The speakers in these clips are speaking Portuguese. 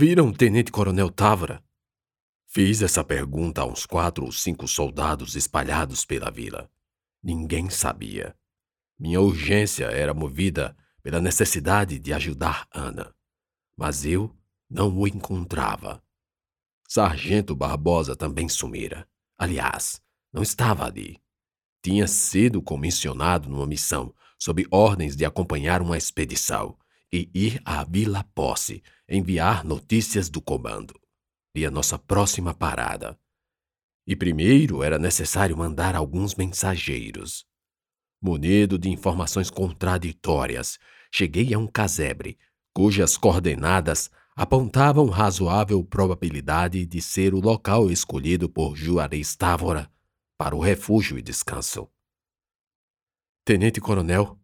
Viram Tenente Coronel Távora? Fiz essa pergunta a uns quatro ou cinco soldados espalhados pela vila. Ninguém sabia. Minha urgência era movida pela necessidade de ajudar Ana, mas eu não o encontrava. Sargento Barbosa também sumira. Aliás, não estava ali. Tinha sido comissionado numa missão sob ordens de acompanhar uma expedição e ir à Vila Posse enviar notícias do comando. E a nossa próxima parada. E primeiro era necessário mandar alguns mensageiros. Munido de informações contraditórias, cheguei a um casebre, cujas coordenadas apontavam razoável probabilidade de ser o local escolhido por Juarez Távora para o refúgio e descanso. Tenente Coronel,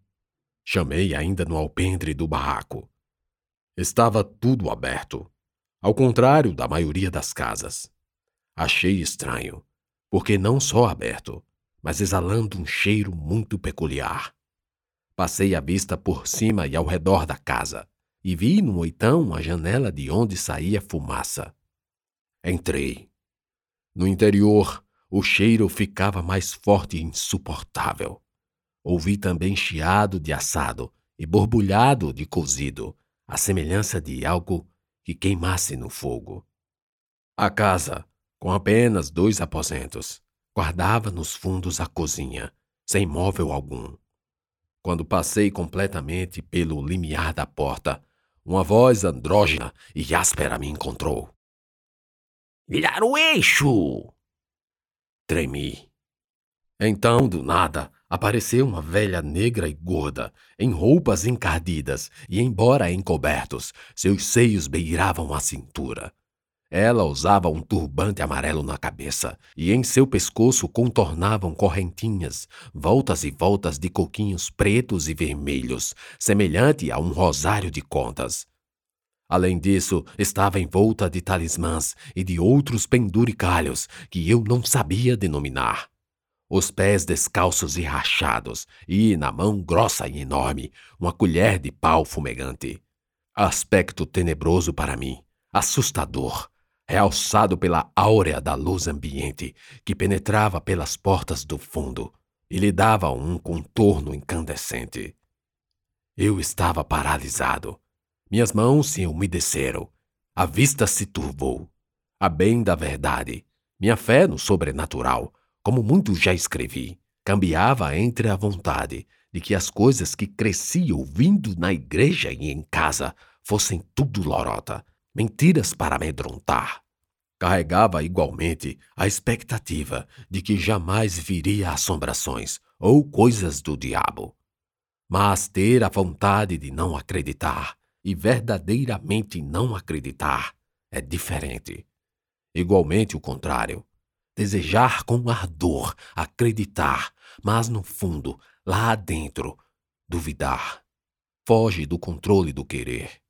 chamei ainda no alpendre do barraco. Estava tudo aberto, ao contrário da maioria das casas. Achei estranho, porque não só aberto, mas exalando um cheiro muito peculiar. Passei a vista por cima e ao redor da casa e vi no oitão a janela de onde saía fumaça. Entrei. No interior, o cheiro ficava mais forte e insuportável. Ouvi também chiado de assado e borbulhado de cozido, a semelhança de algo que queimasse no fogo. A casa, com apenas dois aposentos, guardava nos fundos a cozinha, sem móvel algum. Quando passei completamente pelo limiar da porta, uma voz andrógena e áspera me encontrou. Virar o eixo! Tremi. Então, do nada, apareceu uma velha negra e gorda, em roupas encardidas, e embora encobertos, seus seios beiravam a cintura. Ela usava um turbante amarelo na cabeça, e em seu pescoço contornavam correntinhas, voltas e voltas de coquinhos pretos e vermelhos, semelhante a um rosário de contas. Além disso, estava envolta de talismãs e de outros penduricalhos que eu não sabia denominar. Os pés descalços e rachados, e, na mão grossa e enorme, uma colher de pau fumegante. Aspecto tenebroso para mim, assustador, realçado pela áurea da luz ambiente que penetrava pelas portas do fundo e lhe dava um contorno incandescente. Eu estava paralisado. Minhas mãos se umedeceram. A vista se turvou. A bem da verdade, minha fé no sobrenatural, como muito já escrevi, cambiava entre a vontade de que as coisas que cresci ouvindo na igreja e em casa fossem tudo lorota mentiras para amedrontar. Carregava igualmente a expectativa de que jamais viria assombrações ou coisas do diabo. Mas ter a vontade de não acreditar e verdadeiramente não acreditar é diferente. Igualmente o contrário. Desejar com ardor acreditar, mas no fundo, lá dentro, duvidar. Foge do controle do querer.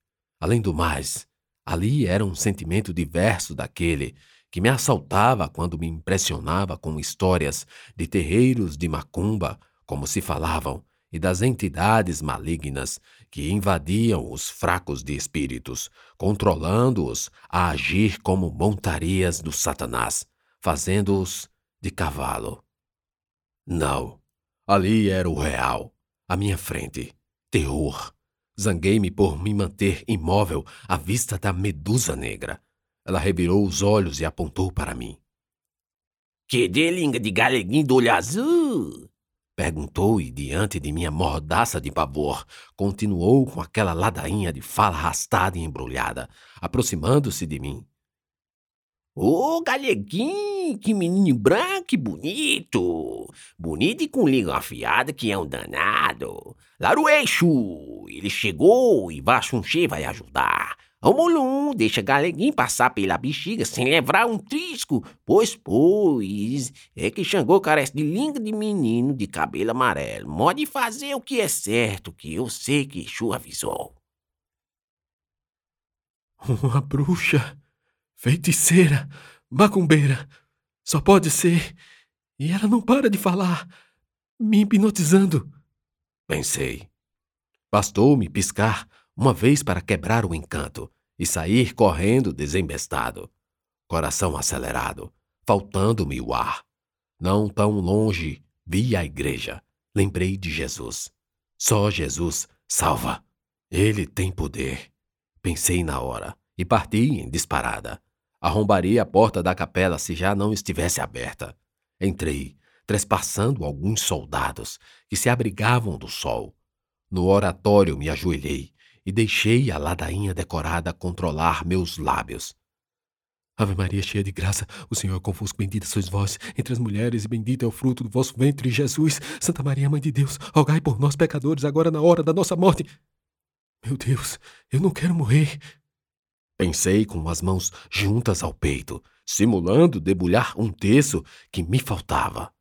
Além do mais, Ali era um sentimento diverso daquele que me assaltava quando me impressionava com histórias de terreiros de macumba, como se falavam, e das entidades malignas que invadiam os fracos de espíritos, controlando-os a agir como montarias do Satanás, fazendo-os de cavalo. Não, ali era o real, à minha frente, terror, Zanguei-me por me manter imóvel à vista da medusa negra. Ela revirou os olhos e apontou para mim. Que delinga de galeguinho do olho azul? Perguntou e, diante de minha mordaça de pavor, continuou com aquela ladainha de fala arrastada e embrulhada, aproximando-se de mim. Ô, oh, galeguinho, que menino branco e bonito! Bonito e com língua afiada que é um danado. Lá ele chegou e Vachunche vai ajudar. O deixa Galeguinho passar pela bexiga sem levar um trisco, pois, pois, é que Xangô carece de língua de menino de cabelo amarelo. Mode fazer o que é certo, que eu sei que Exu avisou. Uma bruxa Feiticeira, macumbeira, só pode ser. E ela não para de falar, me hipnotizando. Pensei. Bastou-me piscar uma vez para quebrar o encanto e sair correndo desembestado, coração acelerado, faltando-me o ar. Não tão longe vi a igreja, lembrei de Jesus. Só Jesus salva. Ele tem poder. Pensei na hora e parti em disparada. Arrombaria a porta da capela se já não estivesse aberta. Entrei, trespassando alguns soldados que se abrigavam do sol. No oratório me ajoelhei e deixei a ladainha decorada controlar meus lábios. Ave Maria, cheia de graça, o Senhor é convosco, bendita sois vós entre as mulheres, e bendito é o fruto do vosso ventre, Jesus. Santa Maria, Mãe de Deus, rogai por nós, pecadores, agora na hora da nossa morte. Meu Deus, eu não quero morrer. Pensei com as mãos juntas ao peito, simulando debulhar um terço que me faltava.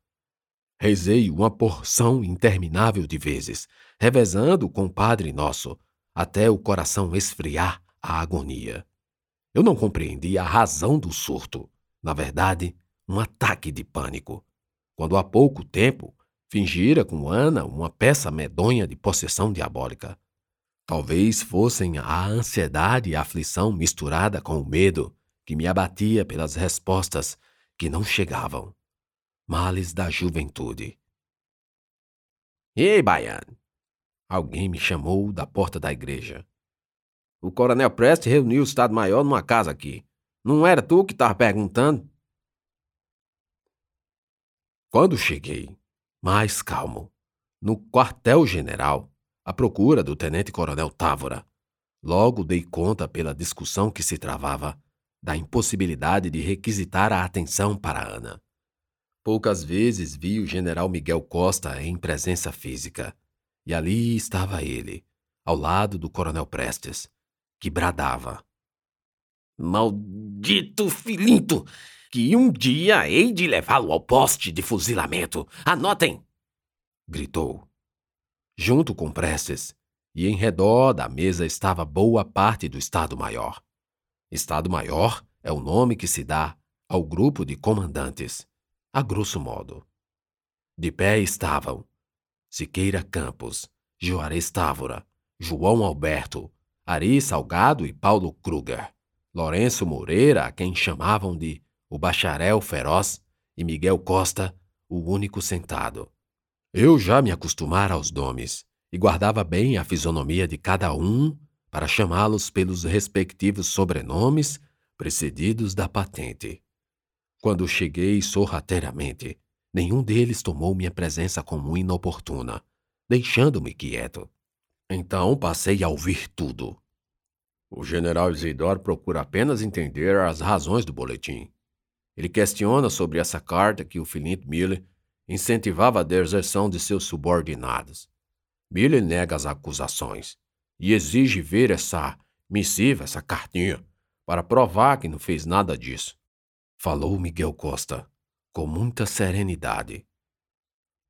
Rezei uma porção interminável de vezes, revezando com o Padre Nosso, até o coração esfriar a agonia. Eu não compreendia a razão do surto. Na verdade, um ataque de pânico. Quando há pouco tempo fingira com Ana uma peça medonha de possessão diabólica. Talvez fossem a ansiedade e a aflição misturada com o medo que me abatia pelas respostas que não chegavam. Males da juventude. Ei, Baiano! Alguém me chamou da porta da igreja. O coronel Prest reuniu o Estado-Maior numa casa aqui. Não era tu que estava perguntando? Quando cheguei, mais calmo, no quartel-general, à procura do tenente-coronel Távora, logo dei conta pela discussão que se travava da impossibilidade de requisitar a atenção para Ana. Poucas vezes vi o general Miguel Costa em presença física, e ali estava ele, ao lado do coronel Prestes, que bradava. Maldito filinto! Que um dia hei de levá-lo ao poste de fuzilamento. Anotem! gritou. Junto com Prestes, e em redor da mesa estava boa parte do Estado-Maior. Estado-Maior é o nome que se dá ao grupo de comandantes, a grosso modo. De pé estavam Siqueira Campos, Juarez Távora, João Alberto, Ari Salgado e Paulo Kruger, Lourenço Moreira, a quem chamavam de o Bacharel Feroz, e Miguel Costa, o único sentado. Eu já me acostumara aos nomes e guardava bem a fisionomia de cada um para chamá-los pelos respectivos sobrenomes precedidos da patente. Quando cheguei sorrateiramente, nenhum deles tomou minha presença como inoportuna, deixando-me quieto. Então passei a ouvir tudo. O general Isidoro procura apenas entender as razões do boletim. Ele questiona sobre essa carta que o Philip Miller incentivava a deserção de seus subordinados. Miller nega as acusações e exige ver essa missiva, essa cartinha, para provar que não fez nada disso. Falou Miguel Costa, com muita serenidade.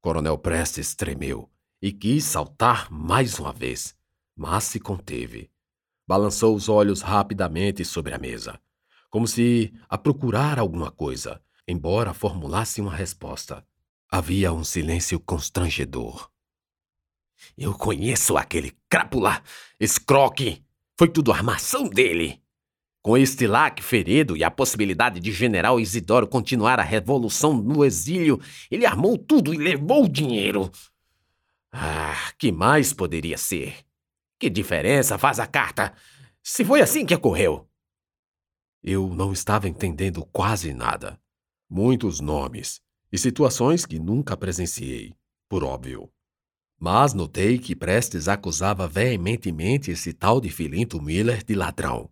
Coronel Prestes tremeu e quis saltar mais uma vez, mas se conteve. Balançou os olhos rapidamente sobre a mesa, como se a procurar alguma coisa, embora formulasse uma resposta. Havia um silêncio constrangedor. Eu conheço aquele crápula, escroque. Foi tudo armação dele. Com este lac ferido e a possibilidade de General Isidoro continuar a revolução no exílio, ele armou tudo e levou o dinheiro. Ah, que mais poderia ser? Que diferença faz a carta? Se foi assim que ocorreu. Eu não estava entendendo quase nada. Muitos nomes e situações que nunca presenciei, por óbvio. Mas notei que Prestes acusava veementemente esse tal de Filinto Miller de ladrão.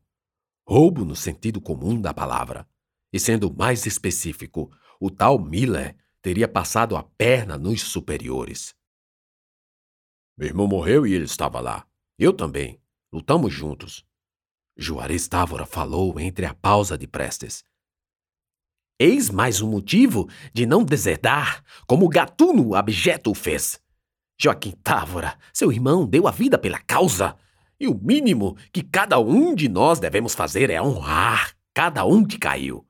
Roubo no sentido comum da palavra. E sendo mais específico, o tal Miller teria passado a perna nos superiores. Meu irmão morreu e ele estava lá. Eu também. Lutamos juntos. Juarez Távora falou entre a pausa de Prestes. Eis mais um motivo de não deserdar, como o gatuno abjeto o fez. Joaquim Távora, seu irmão, deu a vida pela causa. E o mínimo que cada um de nós devemos fazer é honrar cada um que caiu.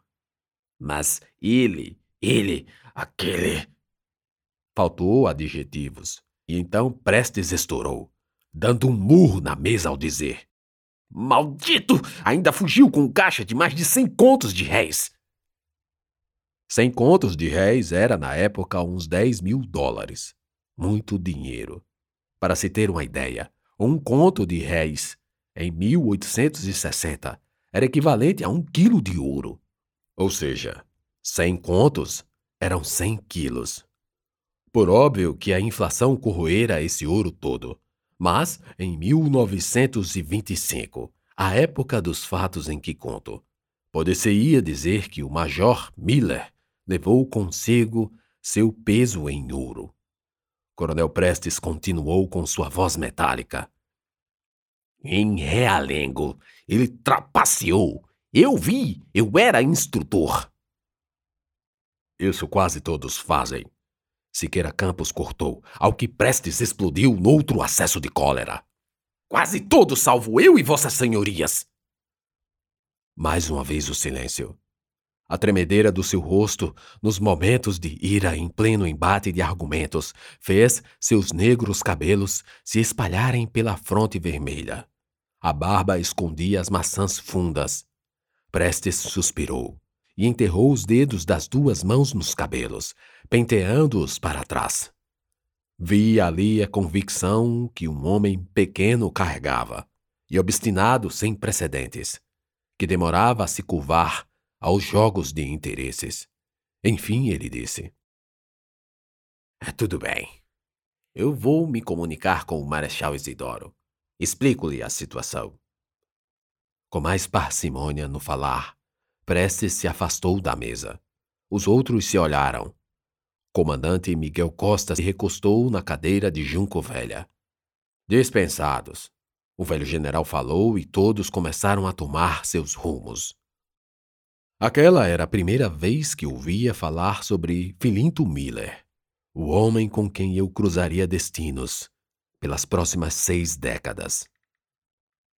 Mas ele, ele, aquele. Faltou adjetivos. E então Prestes estourou, dando um murro na mesa ao dizer: Maldito! Ainda fugiu com um caixa de mais de cem contos de réis. Cem contos de réis era, na época, uns 10 mil dólares. Muito dinheiro. Para se ter uma ideia, um conto de réis, em 1860, era equivalente a um quilo de ouro. Ou seja, cem contos eram cem quilos. Por óbvio que a inflação corroera esse ouro todo. Mas, em 1925, a época dos fatos em que conto, poder-se-ia dizer que o Major Miller levou consigo seu peso em ouro. Coronel Prestes continuou com sua voz metálica. Em realengo, ele trapaceou. Eu vi, eu era instrutor. Isso quase todos fazem. Siqueira Campos cortou, ao que Prestes explodiu noutro acesso de cólera. Quase todos, salvo eu e vossas senhorias. Mais uma vez o silêncio. A tremedeira do seu rosto, nos momentos de ira em pleno embate de argumentos, fez seus negros cabelos se espalharem pela fronte vermelha. A barba escondia as maçãs fundas. Prestes suspirou e enterrou os dedos das duas mãos nos cabelos, penteando-os para trás. Vi ali a convicção que um homem pequeno carregava, e obstinado sem precedentes, que demorava a se curvar aos jogos de interesses. Enfim, ele disse: é Tudo bem. Eu vou me comunicar com o Marechal Isidoro. Explico-lhe a situação. Com mais parcimônia no falar, Prestes se afastou da mesa. Os outros se olharam. Comandante Miguel Costa se recostou na cadeira de junco velha. Dispensados. O velho general falou e todos começaram a tomar seus rumos. Aquela era a primeira vez que ouvia falar sobre Filinto Miller, o homem com quem eu cruzaria destinos pelas próximas seis décadas.